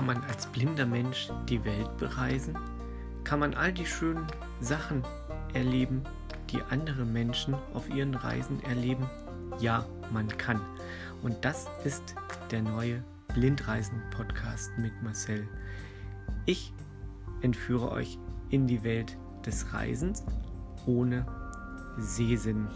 Kann man als blinder Mensch die Welt bereisen? Kann man all die schönen Sachen erleben, die andere Menschen auf ihren Reisen erleben? Ja, man kann. Und das ist der neue Blindreisen-Podcast mit Marcel. Ich entführe euch in die Welt des Reisens ohne Sehsinn.